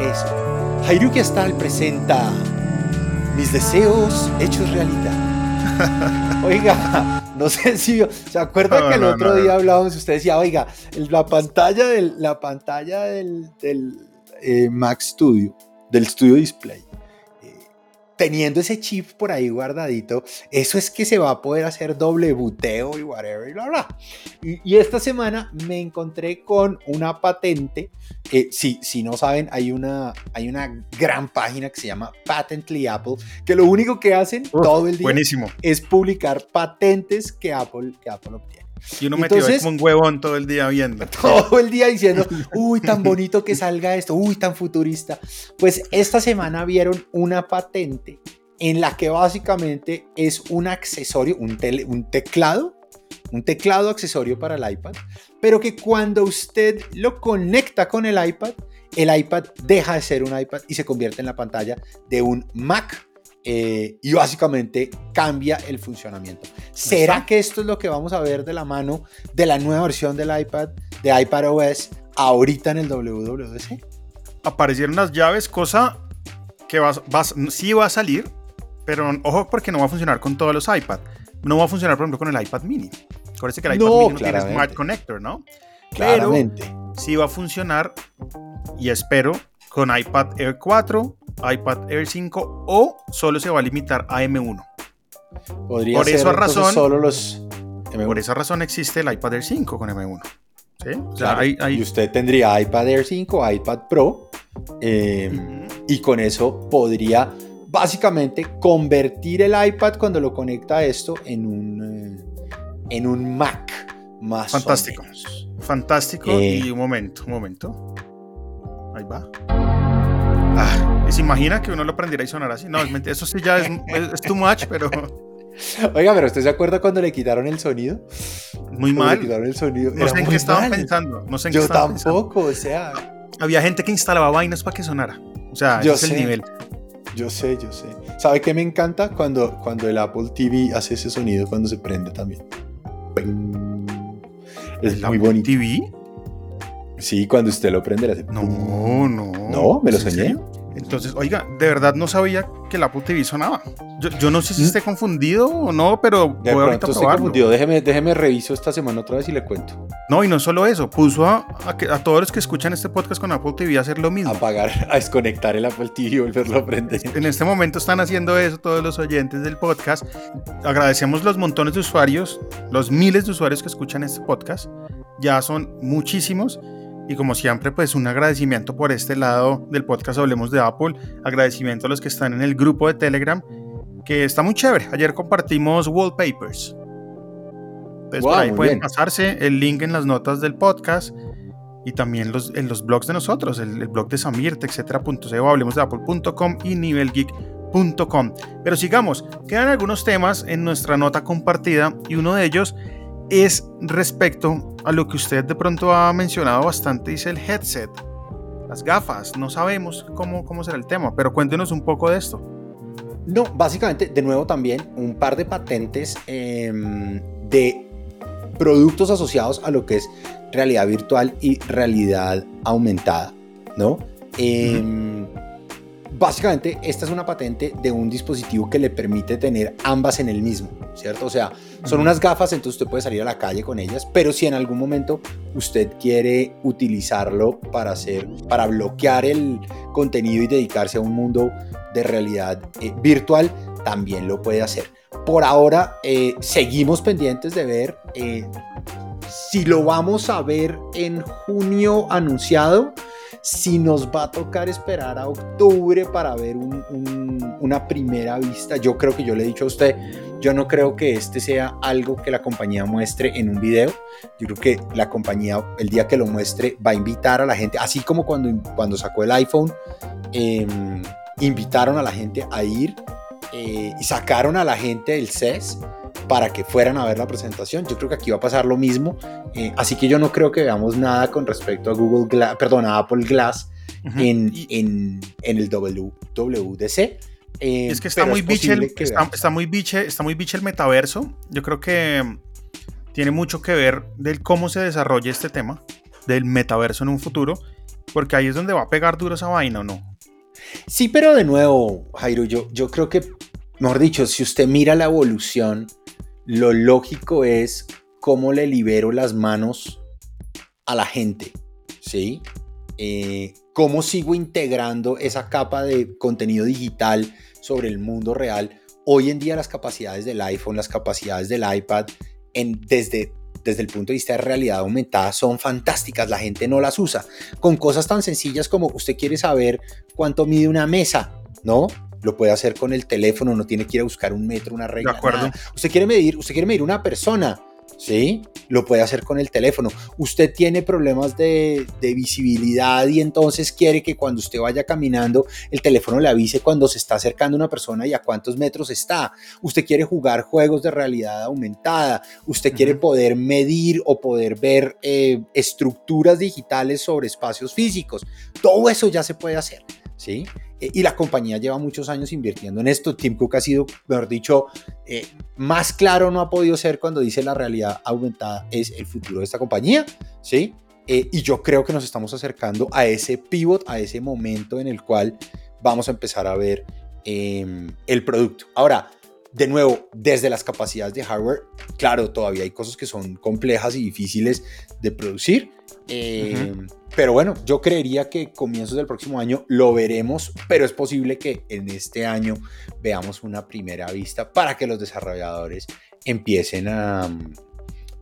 Eso. Hayruki Astal presenta Mis deseos hechos realidad. Oiga, no sé si se acuerda No, que el no, otro no, día hablábamos y usted decía, oiga, el- la pantalla del, la pantalla del, del, eh, Mac Studio, del Studio Display, teniendo ese chip por ahí guardadito, eso es que se va a poder hacer doble buteo y whatever y bla bla. Y, y esta semana me encontré con una patente. eh, si, si no saben, hay una, hay una gran página que se llama Patently Apple, que lo único que hacen todo el día Buenísimo. es publicar patentes que Apple, que Apple obtiene. Y uno metido Entonces- como un huevón todo el día viendo. Todo el día diciendo, uy, tan bonito que salga esto, uy, tan futurista. Pues esta semana vieron una patente en la que básicamente es un accesorio, un, tele- un teclado, un teclado accesorio para el iPad, pero que cuando usted lo conecta con el iPad, el iPad deja de ser un iPad y se convierte en la pantalla de un Mac. Eh, y básicamente cambia el funcionamiento. ¿Será que esto es lo que vamos a ver de la mano de la nueva versión del iPad, de iPadOS, ahorita en el WWDC? Aparecieron las llaves, cosa que va, va- sí va a salir, pero ojo porque no va a funcionar con todos los iPad. No va a funcionar, por ejemplo, con el iPad mini. Acuérdense que el iPad No, mini no tiene. Smart Connector, ¿no? Claramente. sí va a funcionar y espero con iPad Air 4, iPad Air 5 o solo se va a limitar a M1. Podría por ser esa razón- solo los... Por esa razón existe el iPad Air 5 con M1. ¿Sí? O sea, Claro, hay, hay- Y usted tendría iPad Air 5, iPad Pro, eh, y con eso podría básicamente convertir el iPad cuando lo conecta a esto en un, eh, en un Mac más o Fantástico. menos. Fantástico. Eh. Y un momento, un momento. Ahí va. Ah, ¿y ¿Se imagina que uno lo prendiera y sonara así? No, es mentira, eso sí ya es, es- too much, pero Oiga, pero ¿usted se acuerda cuando le quitaron el sonido? muy Cuando mal. Le quitaron el sonido. No Era sé en qué estaban mal. pensando. No sé en qué Yo estaban pensando. tampoco, o sea, Había gente que instalaba vainas para que sonara. O sea, Yo ese es el nivel. yo sé, yo sé. ¿Sabe qué me encanta? Cuando, cuando el Apple TV hace ese sonido cuando se prende también. Es ¿El muy Apple bonito. TV? Sí, cuando usted lo prende, le hace No, no. No, me lo ¿Es en soñé. Entonces, oiga, de verdad no sabía que el Apple TV sonaba. Yo, yo no sé si ¿Mm? esté confundido o no, pero De voy ahorita a probarlo. confundido. Déjeme, déjeme reviso esta semana otra vez y le cuento. No, y no solo eso, puso a, a que- a todos los que escuchan este podcast con Apple TV a hacer lo mismo. Apagar, a desconectar el Apple TV y volverlo a prender. En este momento están haciendo eso todos los oyentes del podcast. Agradecemos los montones de usuarios, los miles de usuarios que escuchan este podcast. Ya son muchísimos. Y como siempre, pues un agradecimiento por este lado del podcast Hablemos de Apple. Agradecimiento a los que están en el grupo de Telegram, que está muy chévere. Ayer compartimos wallpapers. Entonces Wow, por ahí pueden bien. pasarse el link en las notas del podcast y también los, en los blogs de nosotros, el, el blog de Samir, etcétera.co, hablemos de apple.com y nivelgeek.com. Pero sigamos, quedan algunos temas en nuestra nota compartida y uno de ellos es respecto a lo que usted de pronto ha mencionado bastante, dice el headset, las gafas, no sabemos cómo, cómo será el tema, pero cuéntenos un poco de esto. No, básicamente, de nuevo también, un par de patentes em, de productos asociados a lo que es realidad virtual y realidad aumentada, ¿no? Básicamente, esta es una patente de un dispositivo que le permite tener ambas en el mismo, ¿cierto? O sea, son unas gafas, entonces usted puede salir a la calle con ellas, pero si en algún momento usted quiere utilizarlo para hacer, para bloquear el contenido y dedicarse a un mundo de realidad eh, virtual, también lo puede hacer. Por ahora, eh, seguimos pendientes de ver eh, si lo vamos a ver en junio anunciado, si nos va a tocar esperar a octubre para ver un- un- una primera vista. Yo creo que yo le he dicho a usted, yo no creo que este sea algo que la compañía muestre en un video. Yo creo que la compañía, el día que lo muestre, va a invitar a la gente, así como cuando, cuando sacó el iPhone, em, invitaron a la gente a ir eh, y sacaron a la gente del CES para que fueran a ver la presentación. Yo creo que aquí va a pasar lo mismo. Eh, así que yo no creo que veamos nada con respecto a Google Glass, perdón, a Apple Glass en, en, en el W- WWDC. Eh, es que está muy es biche, el, que está, muy biche, está muy biche el metaverso. Yo creo que tiene mucho que ver del cómo se desarrolla este tema del metaverso en un futuro, porque ahí es donde va a pegar duro esa vaina, ¿o no? Sí, pero de nuevo, Jairo, yo, yo creo que, mejor dicho, si usted mira la evolución, lo lógico es cómo le libero las manos a la gente, ¿sí? Eh, cómo sigo integrando esa capa de contenido digital sobre el mundo real. Hoy en día las capacidades del iPhone, las capacidades del iPad, en, desde, desde el punto de vista de realidad aumentada, son fantásticas. La gente no las usa. Con cosas tan sencillas como usted quiere saber cuánto mide una mesa, ¿no? Lo puede hacer con el teléfono, no tiene que ir a buscar un metro, una regla. De acuerdo. Usted quiere medir, usted quiere medir una persona ¿sí? Lo puede hacer con el teléfono. Usted tiene problemas de, visibilidad y entonces quiere que cuando usted vaya caminando el teléfono le avise cuando se está acercando una persona y a cuántos metros está. Usted quiere jugar juegos de realidad aumentada. Usted quiere poder medir o poder ver eh, estructuras digitales sobre espacios físicos. Todo eso ya se puede hacer. ¿Sí? Eh, y la compañía lleva muchos años invirtiendo en esto. Tim Cook ha sido, mejor dicho, eh, más claro no ha podido ser cuando dice la realidad aumentada es el futuro de esta compañía, ¿sí? Eh, y yo creo que nos estamos acercando a ese pivot, a ese momento en el cual vamos a empezar a ver em, el producto. Ahora, de nuevo, desde las capacidades de hardware, claro, todavía hay cosas que son complejas y difíciles de producir, eh, pero bueno, yo creería que comienzos del próximo año lo veremos, pero es posible que en este año veamos una primera vista para que los desarrolladores empiecen a,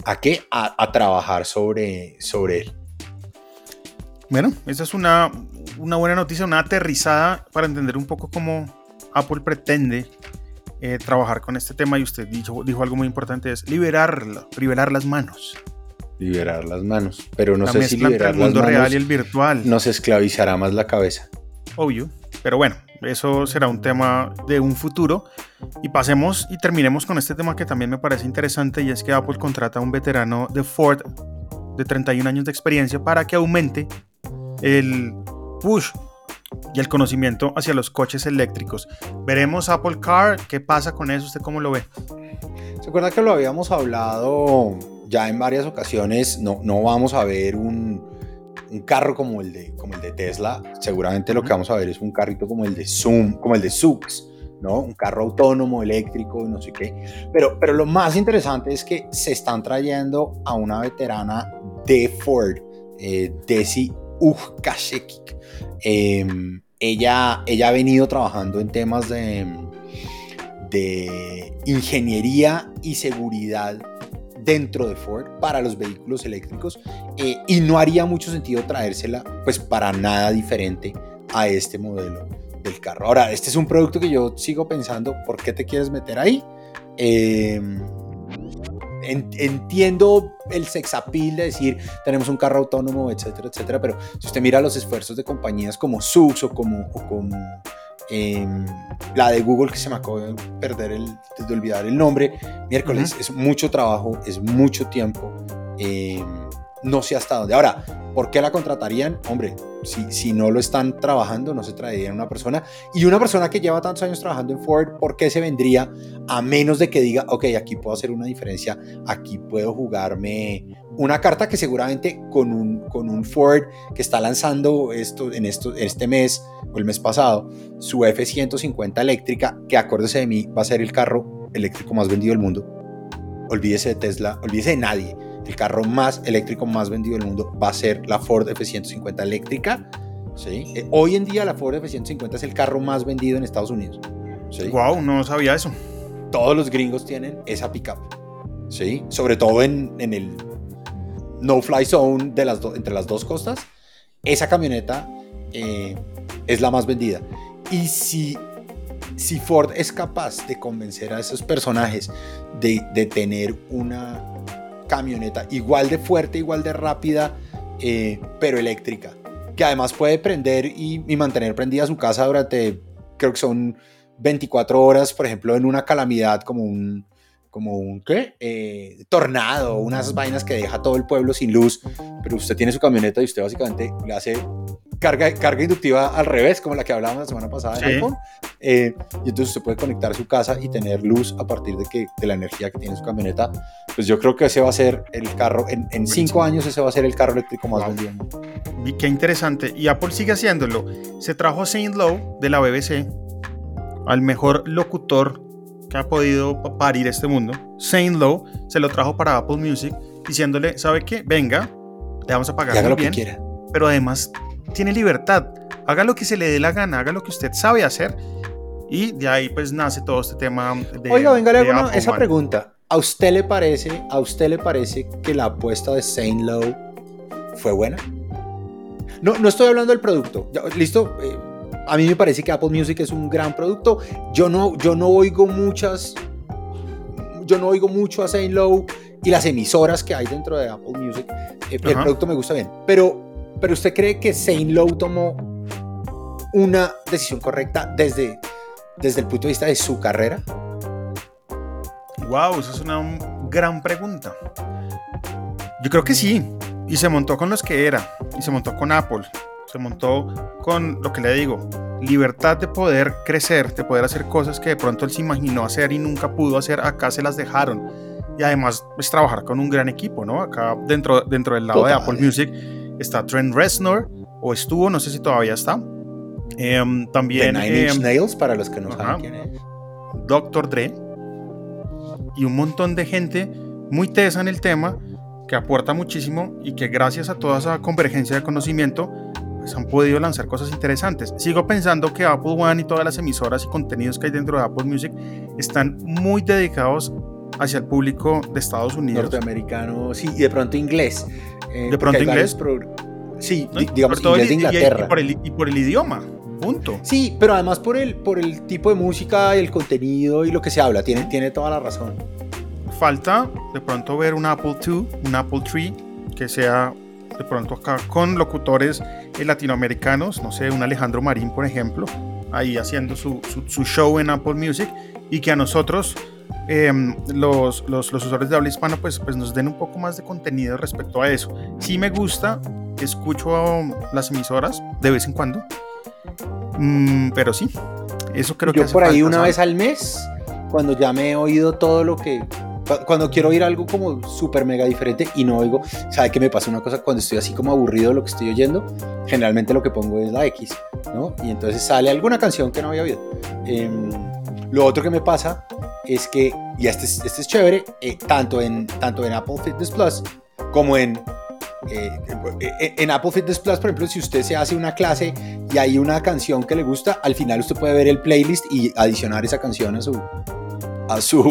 ¿a qué? A, trabajar sobre, sobre él. Bueno, esa es una, una buena noticia, una aterrizada para entender un poco cómo Apple pretende eh, trabajar con este tema y usted dijo, dijo algo muy importante, es liberarlo, liberar las manos liberar las manos. Pero no sé si liberar el mundo real y el virtual nos esclavizará más la cabeza. Obvio. Pero bueno, eso será un tema de un futuro. Y pasemos y terminemos con este tema que también me parece interesante y es que Apple contrata a un veterano de Ford de 31 años de experiencia para que aumente el push y el conocimiento hacia los coches eléctricos. Veremos Apple Car, ¿qué pasa con eso? ¿Usted cómo lo ve? ¿Se acuerda que lo habíamos hablado ya en varias ocasiones no, no vamos a ver un, un, carro como el, de, como el de Tesla. Seguramente lo que vamos a ver es un carrito como el de Zoom, como el de Zoox, ¿no? Un carro autónomo, eléctrico, no sé qué. Pero, pero lo más interesante es que se están trayendo a una veterana de Ford, eh, Desi Ujkashekik. Em, ella, ella ha venido trabajando en temas de, de ingeniería y seguridad dentro de Ford para los vehículos eléctricos eh, y no haría mucho sentido traérsela pues para nada diferente a este modelo del carro. Ahora, este es un producto que yo sigo pensando, ¿por qué te quieres meter ahí? Em, entiendo el sex appeal de decir tenemos un carro autónomo, etcétera, etcétera, pero si usted mira los esfuerzos de compañías como SUX o como, o como Em, la de Google que se me acabó de perder el, de olvidar el nombre, miércoles, es mucho trabajo, es mucho tiempo, em, no sé hasta dónde. Ahora, ¿por qué la contratarían? Hombre, si, si no lo están trabajando, no se traerían una persona. Y una persona que lleva tantos años trabajando en Ford, ¿por qué se vendría a menos de que diga, ok, aquí puedo hacer una diferencia, aquí puedo jugarme una carta que seguramente con un, con un Ford que está lanzando esto, en esto, este mes o el mes pasado, su F-150 eléctrica, que acuérdese de mí, va a ser el carro eléctrico más vendido del mundo. Olvídese de Tesla, olvídese de nadie. El carro más eléctrico más vendido del mundo va a ser la Ford F-150 eléctrica. ¿sí? Eh, hoy en día la Ford F-150 es el carro más vendido en Estados Unidos. ¿sí? Wow, no sabía eso. Todos los gringos tienen esa pickup. ¿sí? Sobre todo en, en el no-fly zone de las entre las dos costas, esa camioneta eh, es la más vendida. Y si, si Ford es capaz de convencer a esos personajes de, de tener una camioneta igual de fuerte, igual de rápida, eh, pero eléctrica, que además puede prender y, mantener prendida su casa durante, creo que son 24 horas, por ejemplo, en una calamidad como un, como un. Eh, tornado, unas vainas que deja todo el pueblo sin luz, pero usted tiene su camioneta y usted básicamente le hace carga, carga inductiva al revés, como la que hablábamos la semana pasada de iPhone. Eh, y entonces usted puede conectar su casa y tener luz a partir de, que, de la energía que tiene su camioneta. Pues yo creo que ese va a ser el carro, en, en cinco años ese va a ser el carro eléctrico más vendido. Y qué interesante. Y Apple sigue haciéndolo. Se trajo a Saint Lowe de la BBC, al mejor locutor que ha podido parir este mundo. Saint Lowe se lo trajo para Apple Music, diciéndole, ¿sabe qué? Venga, le vamos a pagar muy lo bien, que quiera. pero además tiene libertad. Haga lo que se le dé la gana, haga lo que usted sabe hacer. Y de ahí pues nace todo este tema de Oiga, venga, de esa pregunta. ¿A usted le parece, a usted le parece que la apuesta de Saint Lowe fue buena? No, no estoy hablando del producto. Listo. eh, a mí me parece que Apple Music es un gran producto. Yo no, yo no oigo muchas, yo no oigo mucho a Saint Lowe y las emisoras que hay dentro de Apple Music. Eh, el producto me gusta bien. Pero, pero usted cree que Saint Lowe tomó una decisión correcta desde, desde el punto de vista de su carrera? Wow, esa es una gran pregunta. Yo creo que sí. Y se montó con los que era. Y se montó con Apple. Se montó con lo que le digo. Libertad de poder crecer, de poder hacer cosas que de pronto él se imaginó hacer y nunca pudo hacer. Acá se las dejaron. Y además, pues trabajar con un gran equipo, ¿no? Acá dentro, dentro del lado Total. de Apple Music está Trent Reznor, o estuvo, no sé si todavía está. Em, también Nine Inch em, Nails, para los que no ajá. saben quién es. Dr. Dre y un montón de gente muy tesa en el tema que aporta muchísimo y que gracias a toda esa convergencia de conocimiento pues han podido lanzar cosas interesantes. Sigo pensando que Apple One y todas las emisoras y contenidos que hay dentro de Apple Music están muy dedicados hacia el público de Estados Unidos. Norteamericano, sí, y de pronto inglés. Eh, De pronto inglés. Sí, Y digamos inglés de y- y- Inglaterra. Y, por el, y por el idioma, punto. Sí, pero además por el, por el tipo de música, el contenido y lo que se habla, tiene, tiene toda la razón. Falta de pronto ver un Apple II, un Apple III, que sea de pronto acá con locutores eh, latinoamericanos, no sé, un Alejandro Marín, por ejemplo, ahí haciendo su, su- su show en Apple Music y que a nosotros, em, los, los, los usuarios de habla hispana, pues, pues nos den un poco más de contenido respecto a eso. Sí me gusta, escucho las emisoras de vez en cuando, Mm, pero sí, eso creo que Yo hace por ahí falta, una ¿sabes? vez al mes, cuando ya me he oído todo lo que... cu- Cuando quiero oír algo como súper mega diferente y no oigo, ¿sabe qué me pasa una cosa? Cuando estoy así como aburrido de lo que estoy oyendo, generalmente lo que pongo es la X, ¿no? Y entonces sale alguna canción que no había oído. Em, lo otro que me pasa es que, y este es, este es chévere, eh, tanto, en, tanto en Apple Fitness Plus como en, eh, en Apple Fitness Plus, por ejemplo, si usted se hace una clase y hay una canción que le gusta, al final usted puede ver el playlist y adicionar esa canción a su... A su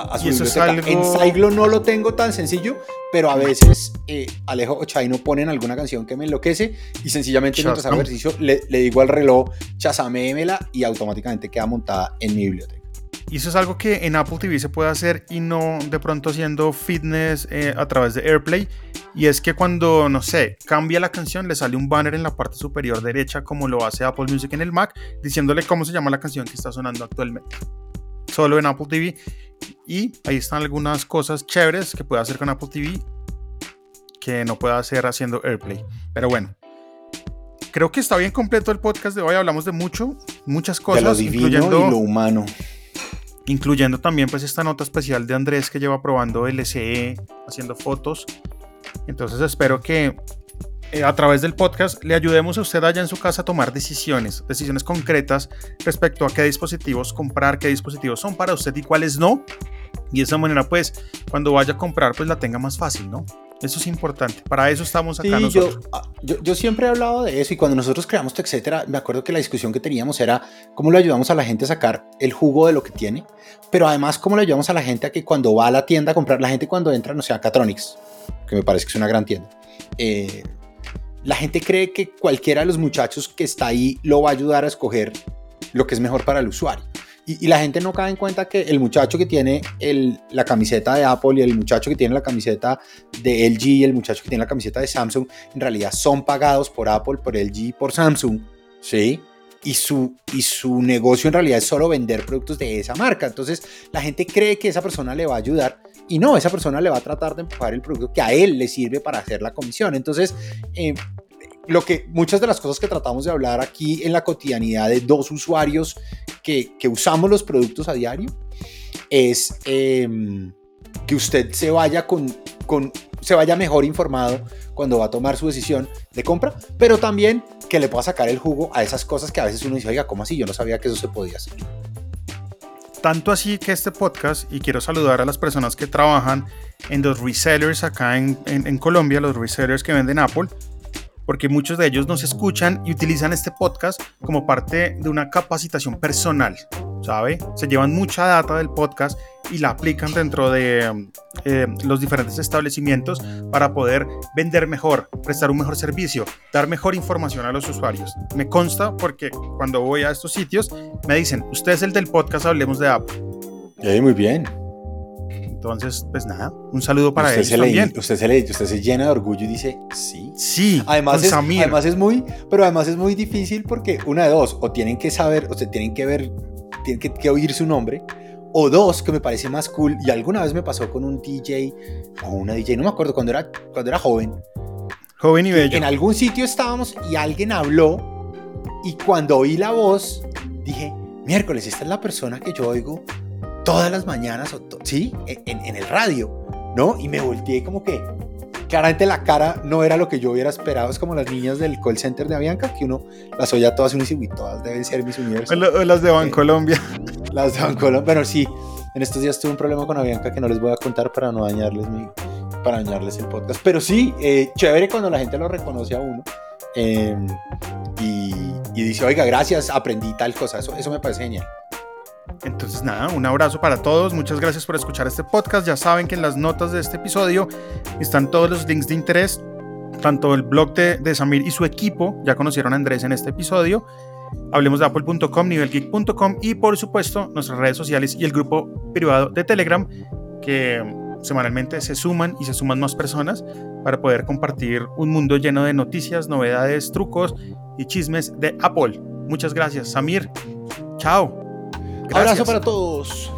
a, a su biblioteca. En algo- Saiglo no lo tengo tan sencillo, pero a veces eh, Alejo o Chay no ponen alguna canción que me enloquece y sencillamente mientras hago ejercicio le, le digo al reloj chasamémela y automáticamente queda montada en mi biblioteca. Y eso es algo que en Apple TV se puede hacer y no de pronto haciendo fitness eh, a través de AirPlay. Y es que cuando, no sé, cambia la canción, le sale un banner en la parte superior derecha, como lo hace Apple Music en el Mac, diciéndole cómo se llama la canción que está sonando actualmente. Solo en Apple TV. Y ahí están algunas cosas chéveres que puede hacer con Apple TV que no puede hacer haciendo AirPlay. Pero bueno. Creo que está bien completo el podcast de hoy. Hablamos de mucho, muchas cosas, de lo divino incluyendo y lo humano. incluyendo también pues esta nota especial de Andrés que lleva probando LCE, haciendo fotos. Entonces espero que eh, a través del podcast le ayudemos a usted allá en su casa a tomar decisiones, decisiones concretas respecto a qué dispositivos comprar, qué dispositivos son para usted y cuáles no. Y de esa manera pues cuando vaya a comprar pues la tenga más fácil, ¿no? Eso es importante. Para eso estamos acá Sí, nosotros. yo, ah, yo, yo siempre he hablado de eso y cuando nosotros creamos etcétera, me acuerdo que la discusión que teníamos era cómo le ayudamos a la gente a sacar el jugo de lo que tiene, pero además cómo le ayudamos a la gente a que cuando va a la tienda a comprar, la gente cuando entra, no sea Catronics, que me parece que es una gran tienda, eh, la gente cree que cualquiera de los muchachos que está ahí lo va a ayudar a escoger lo que es mejor para el usuario. Y, la gente no cae en cuenta que el muchacho que tiene la camiseta de Apple y el muchacho que tiene la camiseta de LG y el muchacho que tiene la camiseta de Samsung, en realidad son pagados por Apple, por LG y por Samsung, ¿sí? Y su, y su negocio en realidad es solo vender productos de esa marca. Entonces la gente cree que esa persona le va a ayudar y no, esa persona le va a tratar de empujar el producto que a él le sirve para hacer la comisión. Entonces, eh, lo que muchas de las cosas que tratamos de hablar aquí en la cotidianidad de dos usuarios que, que usamos los productos a diario es em, que usted se vaya con, con, se vaya mejor informado cuando va a tomar su decisión de compra, pero también que le pueda sacar el jugo a esas cosas que a veces uno dice, oiga, ¿cómo así? Yo no sabía que eso se podía hacer. Tanto así que este podcast, y quiero saludar a las personas que trabajan en los resellers acá en, en, en Colombia, los resellers que venden Apple, porque muchos de ellos nos escuchan y utilizan este podcast como parte de una capacitación personal, ¿sabe? Se llevan mucha data del podcast y la aplican dentro de eh, los diferentes establecimientos para poder vender mejor, prestar un mejor servicio, dar mejor información a los usuarios. Me consta porque cuando voy a estos sitios me dicen, usted es el del podcast Hablemos de Apple. muy bien. Entonces, pues nada, un saludo para usted ellos se también. Le, usted, se le, usted se llena de orgullo y dice, sí. Sí, además es, además es muy, pero además es muy difícil porque una de dos, o tienen que saber, o sea, tienen que ver, tienen que, que oír su nombre, o dos, que me parece más cool, y alguna vez me pasó con un DJ o una DJ, no me acuerdo, cuando era, cuando era joven. Joven y bello. En algún sitio estábamos y alguien habló, y cuando oí la voz, dije, miércoles, esta es la persona que yo oigo todas las mañanas, o ¿sí? En, en, el radio, ¿no? Y me volteé como que, claramente la cara no era lo que yo hubiera esperado, es como las niñas del call center de Avianca, que uno las oye a todas y uno dice, todas deben ser mis universos. O las de Bancolombia. Las de Bancolombia, pero sí, en estos días tuve un problema con Avianca que no les voy a contar para no dañarles mi, para dañarles el podcast. Pero sí, eh, chévere cuando la gente lo reconoce a uno. Eh, y, y, dice, oiga, gracias, aprendí tal cosa. Eso, eso me parece genial. Entonces nada, un abrazo para todos, muchas gracias por escuchar este podcast, ya saben que en las notas de este episodio están todos los links de interés, tanto el blog de, de Samir y su equipo, ya conocieron a Andrés en este episodio, hablemos de apple.com, nivelgeek.com y por supuesto nuestras redes sociales y el grupo privado de Telegram que semanalmente se suman y se suman más personas para poder compartir un mundo lleno de noticias, novedades, trucos y chismes de Apple. Muchas gracias, Samir. Chao. Gracias. Abrazo para todos.